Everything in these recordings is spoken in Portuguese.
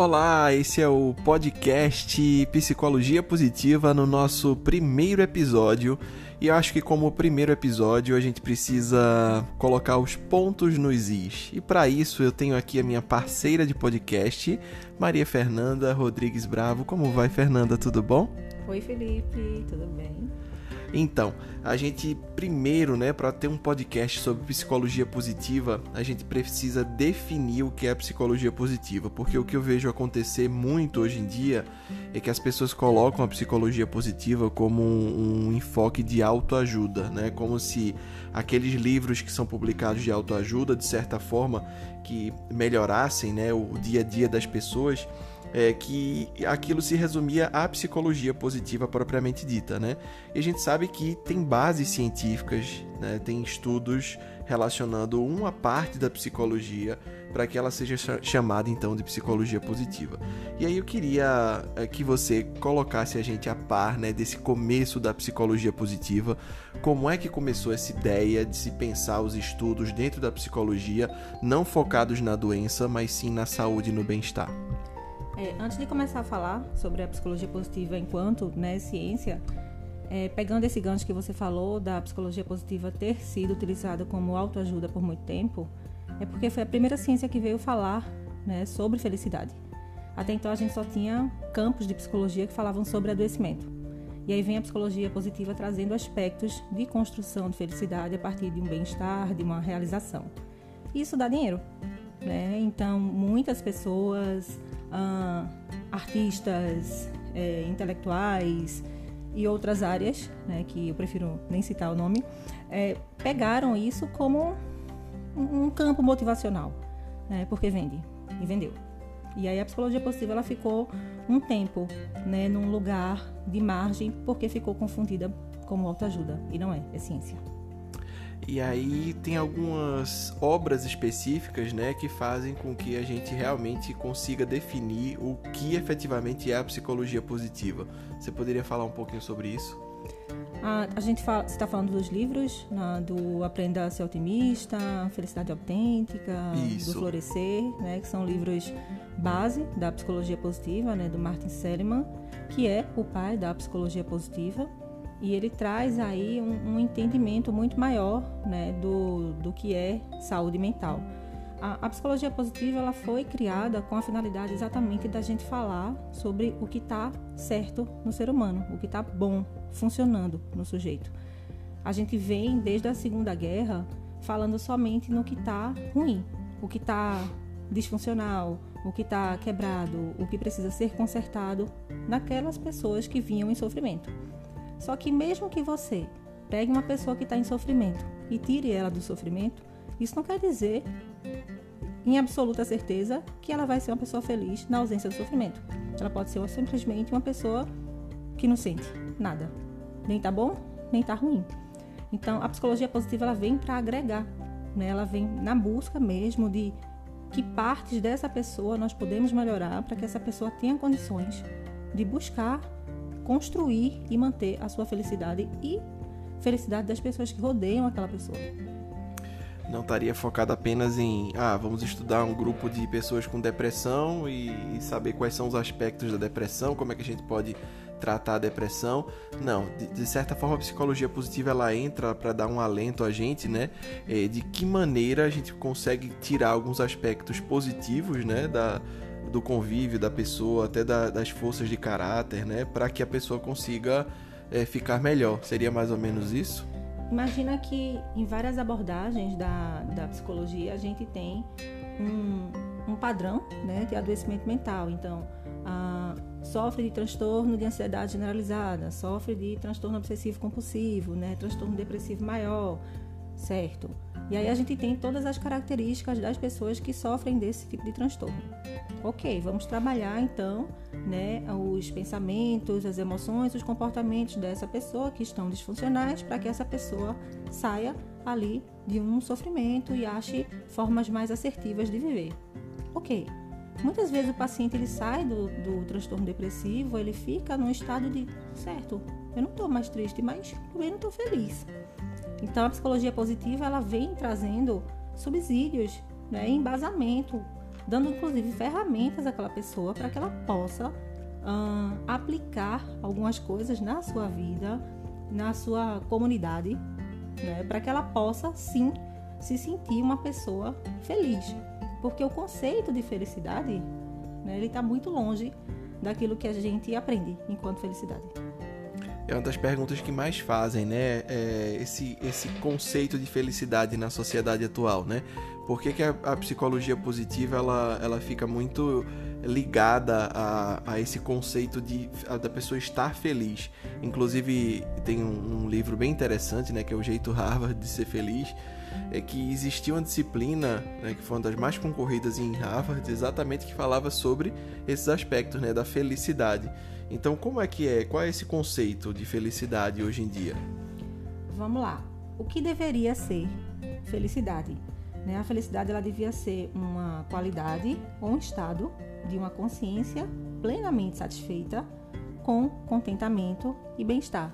Olá, esse é o podcast Psicologia Positiva no nosso primeiro episódio. E eu acho que como primeiro episódio a gente precisa colocar os pontos nos is. E para isso eu tenho aqui a minha parceira de podcast, Maria Fernanda Rodrigues Bravo. Como vai, Fernanda? Tudo bom? Oi, Felipe, tudo bem? Então, a gente primeiro, né, para ter um podcast sobre psicologia positiva, a gente precisa definir o que é psicologia positiva, porque o que eu vejo acontecer muito hoje em dia é que as pessoas colocam a psicologia positiva como um, um enfoque de autoajuda, né, como se aqueles livros que são publicados de autoajuda, de certa forma, que melhorassem, né, o dia a dia das pessoas é, que aquilo se resumia à psicologia positiva propriamente dita, né? E a gente sabe que tem bases científicas, né? tem estudos relacionando uma parte da psicologia para que ela seja chamada então de psicologia positiva. E aí eu queria é, que você colocasse a gente a par né, desse começo da psicologia positiva, como é que começou essa ideia de se pensar os estudos dentro da psicologia, não focados na doença, mas sim na saúde e no bem-estar. É, antes de começar a falar sobre a psicologia positiva enquanto né, ciência, é, pegando esse gancho que você falou da psicologia positiva ter sido utilizada como autoajuda por muito tempo, é porque foi a primeira ciência que veio falar né, sobre felicidade. Até então a gente só tinha campos de psicologia que falavam sobre adoecimento. E aí vem a psicologia positiva trazendo aspectos de construção de felicidade a partir de um bem-estar, de uma realização. Isso dá dinheiro. Né? Então, muitas pessoas ah, artistas, é, intelectuais e outras áreas, né, que eu prefiro nem citar o nome, é, pegaram isso como um, campo motivacional, né, porque vende e vendeu. E aí a psicologia positiva ela ficou um tempo né, num lugar de margem porque ficou confundida como autoajuda e não é, é ciência. E aí tem algumas obras específicas, né, que fazem com que a gente realmente consiga definir o que efetivamente é a psicologia positiva. Você poderia falar um pouquinho sobre isso? A, a gente está falando dos livros, na, do Aprenda a Ser Otimista, Felicidade Autêntica, Isso. do Florescer, né, que são livros base da psicologia positiva, né, do Martin Seligman, que é o pai da psicologia positiva e ele traz aí um, um entendimento muito maior né, do, do que é saúde mental. A, a, psicologia positiva ela foi criada com a finalidade exatamente da gente falar sobre o que está certo no ser humano, o que está bom, funcionando no sujeito. A gente vem desde a Segunda Guerra falando somente no que está ruim, o que está disfuncional, o que está quebrado, o que precisa ser consertado naquelas pessoas que vinham em sofrimento. Só que mesmo que você pegue uma pessoa que está em sofrimento e tire ela do sofrimento, isso não quer dizer, em absoluta certeza, que ela vai ser uma pessoa feliz na ausência do sofrimento. Ela pode ser simplesmente uma pessoa que não sente nada. Nem tá bom, nem tá ruim. Então, a psicologia positiva ela vem para agregar, né? Ela vem na busca mesmo de que partes dessa pessoa nós podemos melhorar para que essa pessoa tenha condições de buscar construir e manter a sua felicidade e felicidade das pessoas que rodeiam aquela pessoa. Não estaria focado apenas em, ah, vamos estudar um grupo de pessoas com depressão e, saber quais são os aspectos da depressão, como é que a gente pode tratar a depressão. Não, de, de certa forma a psicologia positiva ela entra para dar um alento a gente, né? É, de que maneira a gente consegue tirar alguns aspectos positivos, né? Da, do convívio da pessoa, até da, das forças de caráter, né? Para que a pessoa consiga é, ficar melhor. Seria mais ou menos isso? Imagina que em várias abordagens da, da psicologia a gente tem um, um padrão né, de adoecimento mental. Então, a, sofre de transtorno de ansiedade generalizada, sofre de transtorno obsessivo compulsivo, né, transtorno depressivo maior, certo? E aí a gente tem todas as características das pessoas que sofrem desse tipo de transtorno. Ok, vamos trabalhar então né, os pensamentos, as emoções, os comportamentos dessa pessoa que estão disfuncionais para que essa pessoa saia ali de um sofrimento e ache formas mais assertivas de viver. Ok, muitas vezes o paciente ele sai do, do transtorno depressivo, ele fica num estado de certo, eu não estou mais triste, mas também não estou feliz. Então a psicologia positiva ela vem trazendo subsídios, né, embasamento dando inclusive ferramentas àquela pessoa para que ela possa uh, aplicar algumas coisas na sua vida, na sua comunidade, né, para que ela possa sim se sentir uma pessoa feliz. Porque o conceito de felicidade, né, ele está muito longe daquilo que a gente aprende enquanto felicidade. É uma das perguntas que mais fazem, né? É esse, esse conceito de felicidade na sociedade atual, né? Por que, que a, a psicologia positiva ela, ela fica muito ligada a, a esse conceito de a, da pessoa estar feliz. Inclusive tem um, um, livro bem interessante, né, que é o jeito Harvard de ser feliz, é que existia uma disciplina, né, que foi uma das mais concorridas em Harvard, exatamente que falava sobre esses aspectos, né, da felicidade. Então, como é que é? Qual é esse conceito de felicidade hoje em dia? Vamos lá. O que deveria ser felicidade? Né? A felicidade ela devia ser uma qualidade ou um estado de uma consciência plenamente satisfeita, com contentamento e bem-estar.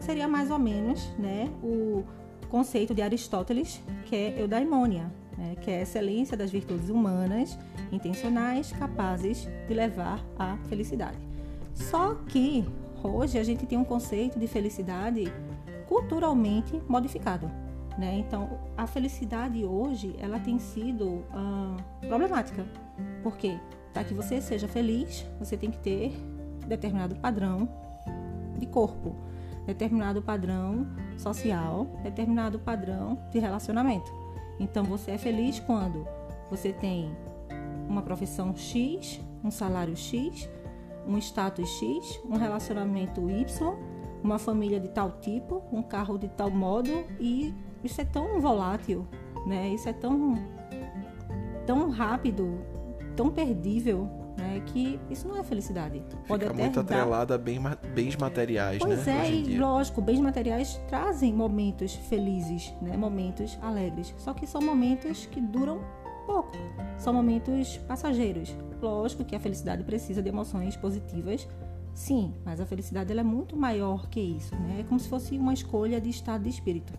Seria mais ou menos né, o conceito de Aristóteles, que é eudaimonia, né, que é a excelência das virtudes humanas, intencionais, capazes de levar à felicidade. Só que hoje a gente tem um conceito de felicidade culturalmente modificado. Né? Então, a felicidade hoje ela tem sido ah, problemática. Por quê? Para que você seja feliz, você tem que ter determinado padrão de corpo, determinado padrão social, determinado padrão de relacionamento. Então, você é feliz quando você tem uma profissão X, um salário X, um status X, um relacionamento Y, uma família de tal tipo, um carro de tal modo e isso é tão volátil, né? Isso é tão tão rápido, tão perdível, né? Que isso não é felicidade. Pode Fica até muito dar... atrelada a bem, bens materiais, pois né? Pois é, e lógico, bens materiais trazem momentos felizes, né? Momentos alegres. Só que são momentos que duram pouco. São momentos passageiros. Lógico que a felicidade precisa de emoções positivas, sim, mas a felicidade ela é muito maior que isso, né? É como se fosse uma escolha de estado de espírito.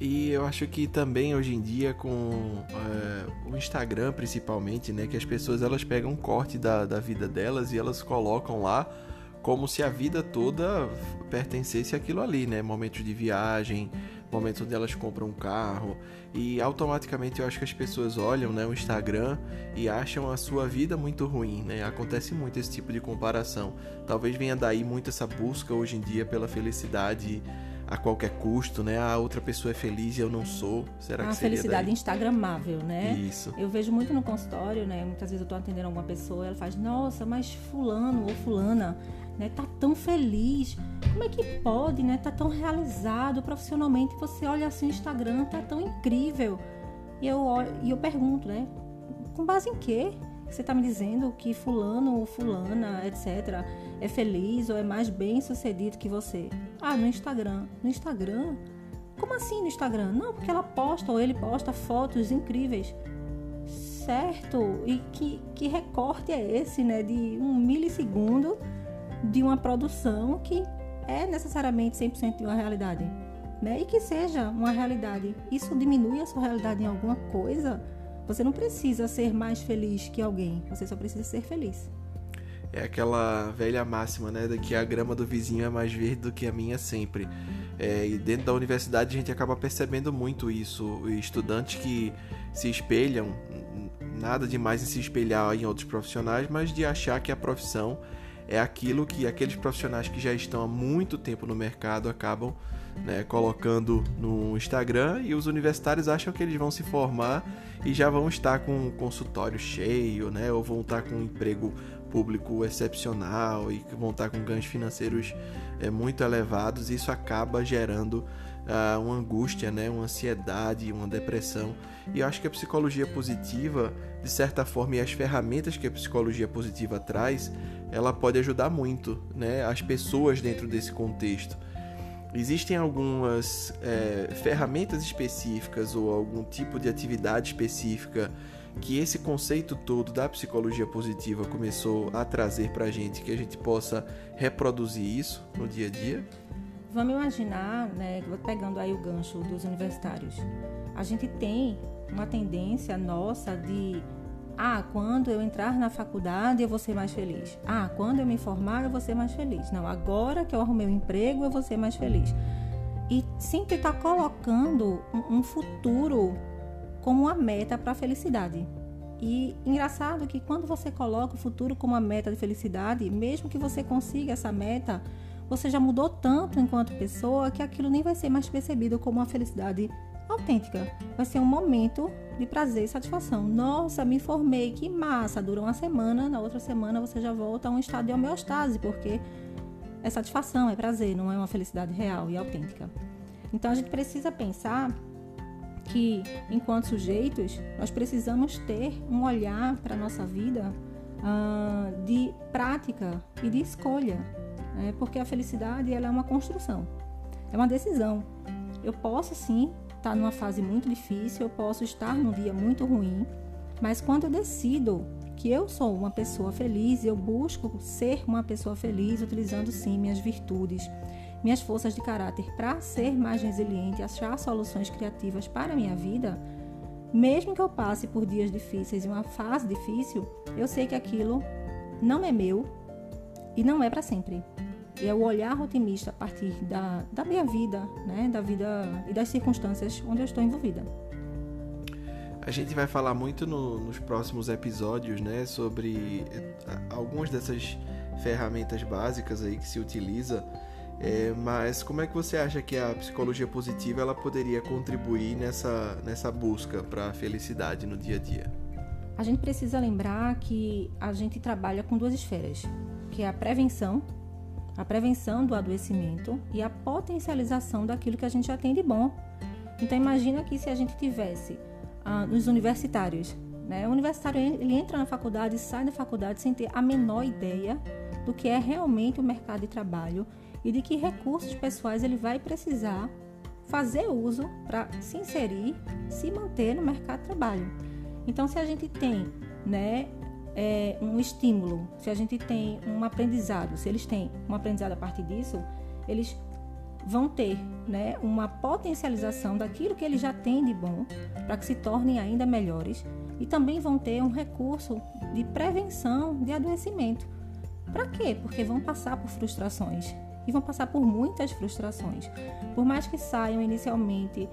E eu acho que também hoje em dia com é, o Instagram principalmente, né, que as pessoas elas pegam um corte da, da vida delas e elas colocam lá como se a vida toda pertencesse àquilo ali, né? Momentos de viagem, momentos onde elas compram um carro e automaticamente eu acho que as pessoas olham, né, o Instagram e acham a sua vida muito ruim, né? Acontece muito esse tipo de comparação. Talvez venha daí muito essa busca hoje em dia pela felicidade a qualquer custo, né? A outra pessoa é feliz e eu não sou. Será que a seria felicidade daí? instagramável, né? Isso. Eu vejo muito no consultório, né? Muitas vezes eu tô atendendo alguma pessoa, ela faz: "Nossa, mas fulano ou fulana, né, tá tão feliz. Como é que pode, né? Tá tão realizado profissionalmente. Você olha assim o Instagram, tá tão incrível". E eu e eu pergunto, né? Com base em quê? Você está me dizendo que fulano ou fulana, etc, é feliz ou é mais bem sucedido que você? Ah, no Instagram. No Instagram? Como assim no Instagram? Não, porque ela posta ou ele posta fotos incríveis. Certo? E que, que recorte é esse, né? De um milissegundo de uma produção que é necessariamente 100% de uma realidade. Né? E que seja uma realidade. Isso diminui a sua realidade em alguma coisa? Você não precisa ser mais feliz que alguém, você só precisa ser feliz. É aquela velha máxima, né? De que a grama do vizinho é mais verde do que a minha sempre. É, e dentro da universidade a gente acaba percebendo muito isso. Estudantes que se espelham, nada demais em se espelhar em outros profissionais, mas de achar que a profissão é aquilo que aqueles profissionais que já estão há muito tempo no mercado acabam né, colocando no Instagram e os universitários acham que eles vão se formar e já vão estar com um consultório cheio, né, ou vão estar com um emprego público excepcional e vão estar com ganhos financeiros é, muito elevados. Isso acaba gerando uh, uma angústia, né, uma ansiedade, uma depressão. E eu acho que a psicologia positiva, de certa forma, e as ferramentas que a psicologia positiva traz, ela pode ajudar muito né, as pessoas dentro desse contexto. Existem algumas é, ferramentas específicas ou algum tipo de atividade específica que esse conceito todo da psicologia positiva começou a trazer para a gente, que a gente possa reproduzir isso no dia a dia? vamos imaginar, né, pegando aí o gancho dos universitários, a gente tem uma tendência nossa de ah, quando eu entrar na faculdade eu vou ser mais feliz. Ah, quando eu me formar eu vou ser mais feliz. Não, agora que eu arrumei um emprego eu vou ser mais feliz. E sempre está colocando um futuro como uma meta para a felicidade. E engraçado que quando você coloca o futuro como uma meta de felicidade, mesmo que você consiga essa meta, você já mudou tanto enquanto pessoa que aquilo nem vai ser mais percebido como uma felicidade autêntica. Vai ser um momento de prazer e satisfação. Nossa, me formei, que massa! Dura uma semana, na outra semana você já volta a um estado de homeostase, porque é satisfação, é prazer, não é uma felicidade real e autêntica. Então a gente precisa pensar que, enquanto sujeitos, nós precisamos ter um olhar para a nossa vida uh, de prática e de escolha, né? porque a felicidade ela é uma construção, é uma decisão. Eu posso sim estar numa fase muito difícil, eu posso estar num dia muito ruim, mas quando eu decido que eu sou uma pessoa feliz, eu busco ser uma pessoa feliz utilizando sim minhas virtudes, minhas forças de caráter para ser mais resiliente, achar soluções criativas para a minha vida, mesmo que eu passe por dias difíceis e uma fase difícil, eu sei que aquilo não é meu e não é para sempre. E é o olhar otimista a partir da, da minha vida, né, da vida e das circunstâncias onde eu estou envolvida. A gente vai falar muito no, nos próximos episódios, né, sobre eh, algumas dessas ferramentas básicas aí que se utiliza é, mas como é que você acha que a psicologia positiva ela poderia contribuir nessa, nessa busca para a felicidade no dia a dia? A gente precisa lembrar que a gente trabalha com duas esferas, que é a prevenção, a prevenção do adoecimento e a potencialização daquilo que a gente já tem de bom. Então imagina que se a gente tivesse ah, nos universitários, né? O universitário ele entra na faculdade sai da faculdade sem ter a menor ideia do que é realmente o mercado de trabalho e de que recursos pessoais ele vai precisar fazer uso para se inserir, se manter no mercado de trabalho. Então, se a gente tem né, é, um estímulo, se a gente tem um aprendizado, se eles têm um aprendizado a partir disso, eles vão ter né, uma potencialização daquilo que eles já têm de bom para que se tornem ainda melhores e também vão ter um recurso de prevenção de adoecimento. Para quê? Porque vão passar por frustrações e vão passar por muitas frustrações. Por mais que saiam inicialmente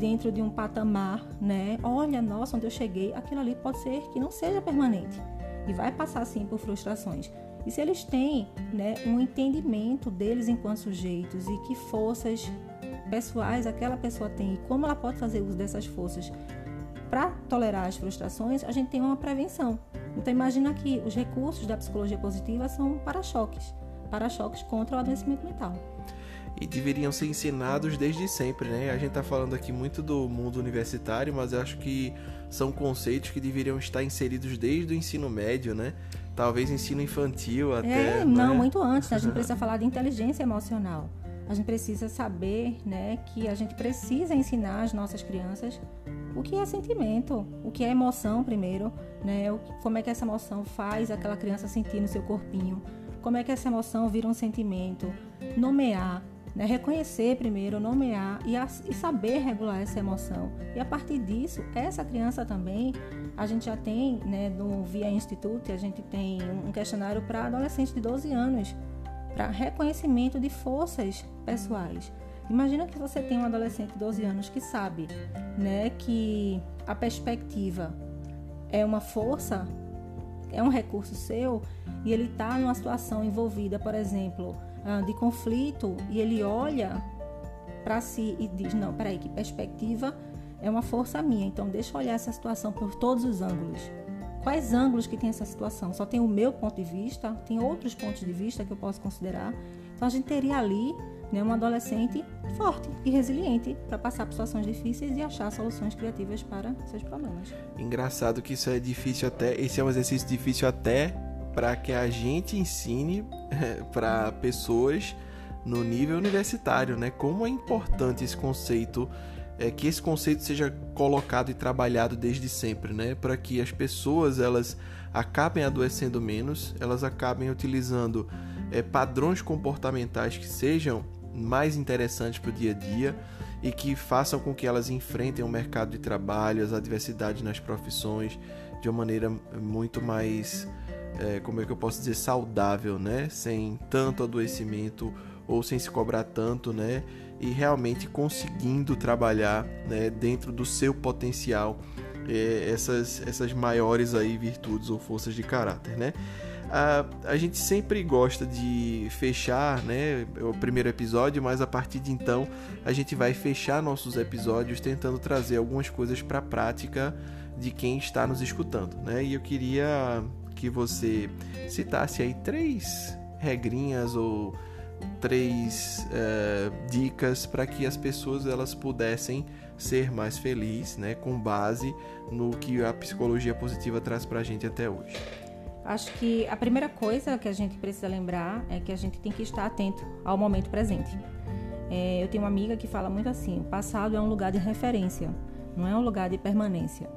dentro de um patamar, né? Olha, nossa, onde eu cheguei, aquilo ali pode ser que não seja permanente e vai passar sim por frustrações. E se eles têm, né, um entendimento deles enquanto sujeitos e que forças pessoais aquela pessoa tem e como ela pode fazer uso dessas forças para tolerar as frustrações, a gente tem uma prevenção. Então imagina que os recursos da psicologia positiva são para-choques para-choques contra o adoecimento mental. E deveriam ser ensinados desde sempre, né? A gente está falando aqui muito do mundo universitário, mas eu acho que são conceitos que deveriam estar inseridos desde o ensino médio, né? Talvez ensino infantil até. É, não, é? muito antes. A gente precisa falar de inteligência emocional. A gente precisa saber, né, que a gente precisa ensinar as nossas crianças o que é sentimento, o que é emoção primeiro, né? Como é que essa emoção faz aquela criança sentir no seu corpinho como é que essa emoção vira um sentimento, nomear, né? reconhecer primeiro, nomear e, a, e, saber regular essa emoção. E a partir disso, essa criança também, a gente já tem, né, no Via Institute, a gente tem um questionário para adolescentes de 12 anos, para reconhecimento de forças pessoais. Imagina que você tem um adolescente de 12 anos que sabe né, que a perspectiva é uma força, é um recurso seu, e ele está numa situação envolvida, por exemplo, de conflito, e ele olha para si e diz: Não, peraí, que perspectiva é uma força minha, então deixa eu olhar essa situação por todos os ângulos. Quais ângulos que tem essa situação? Só tem o meu ponto de vista? Tem outros pontos de vista que eu posso considerar? Então a gente teria ali né, um adolescente forte e resiliente para passar por situações difíceis e achar soluções criativas para seus problemas. Engraçado que isso é difícil até, esse é um exercício difícil até para que a gente ensine para pessoas no nível universitário, né? Como é importante esse conceito, é, que esse conceito seja colocado e trabalhado desde sempre, né? Para que as pessoas elas acabem adoecendo menos, elas acabem utilizando é, padrões comportamentais que sejam mais interessantes para o dia a dia e que façam com que elas enfrentem o mercado de trabalho, as adversidades nas profissões de uma maneira muito mais, é, como é que eu posso dizer, saudável, né? Sem tanto adoecimento ou sem se cobrar tanto, né? E realmente conseguindo trabalhar né, dentro do seu potencial é, essas, essas maiores aí virtudes ou forças de caráter, né? A, a gente sempre gosta de fechar né, o primeiro episódio, mas a partir de então a gente vai fechar nossos episódios tentando trazer algumas coisas para a prática de quem está nos escutando. Né? E eu queria que você citasse aí três regrinhas ou três uh, dicas para que as pessoas elas pudessem ser mais felizes, né, com base no que a psicologia positiva traz para a gente até hoje. Acho que a primeira coisa que a gente precisa lembrar é que a gente tem que estar atento ao momento presente. É, eu tenho uma amiga que fala muito assim: o passado é um lugar de referência, não é um lugar de permanência.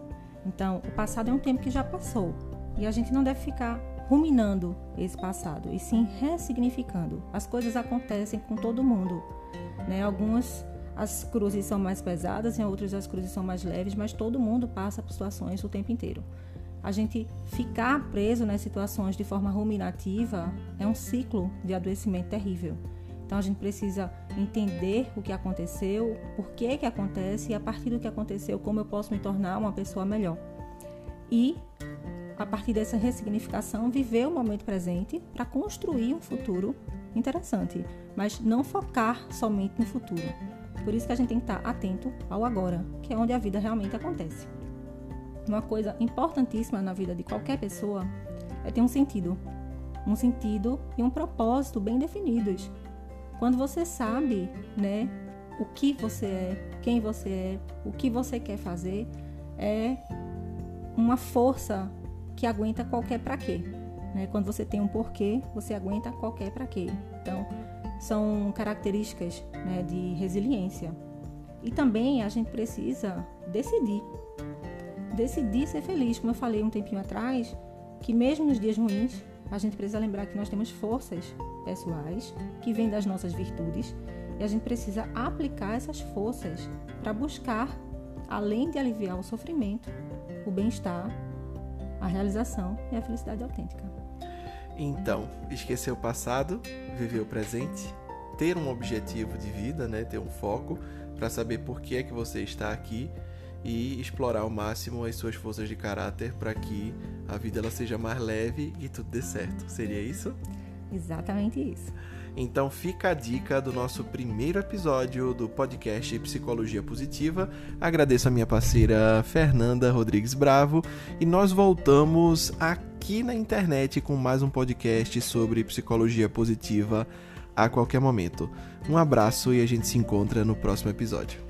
Então, o passado é um tempo que já passou e a gente não deve ficar ruminando esse passado, e sim ressignificando. As coisas acontecem com todo mundo, né? Algumas as cruzes são mais pesadas, em outras as cruzes são mais leves, mas todo mundo passa por situações o tempo inteiro. A gente ficar preso nas situações de forma ruminativa é um ciclo de adoecimento terrível. Então a gente precisa entender o que aconteceu, por que que acontece e a partir do que aconteceu, como eu posso me tornar uma pessoa melhor. E a partir dessa ressignificação, viver o momento presente para construir um futuro interessante, mas não focar somente no futuro. Por isso que a gente tem que estar atento ao agora, que é onde a vida realmente acontece. Uma coisa importantíssima na vida de qualquer pessoa é ter um sentido. Um sentido e um propósito bem definidos. Quando você sabe, né, o que você é, quem você é, o que você quer fazer, é uma força que aguenta qualquer para quê. Né? Quando você tem um porquê, você aguenta qualquer para quê. Então, são características né, de resiliência. E também a gente precisa decidir. Decidir ser feliz. Como eu falei um tempinho atrás, que mesmo nos dias ruins, a gente precisa lembrar que nós temos forças pessoais que vêm das nossas virtudes e a gente precisa aplicar essas forças para buscar, além de aliviar o sofrimento, o bem-estar a realização e a felicidade autêntica. Então, esquecer o passado, viver o presente, ter um objetivo de vida, né, ter um foco para saber por que é que você está aqui e explorar ao máximo as suas forças de caráter para que a vida ela seja mais leve e tudo dê certo. Seria isso? Exatamente isso. Então fica a dica do nosso primeiro episódio do podcast Psicologia Positiva. Agradeço a minha parceira Fernanda Rodrigues Bravo e nós voltamos aqui na internet com mais um podcast sobre psicologia positiva a qualquer momento. Um abraço e a gente se encontra no próximo episódio.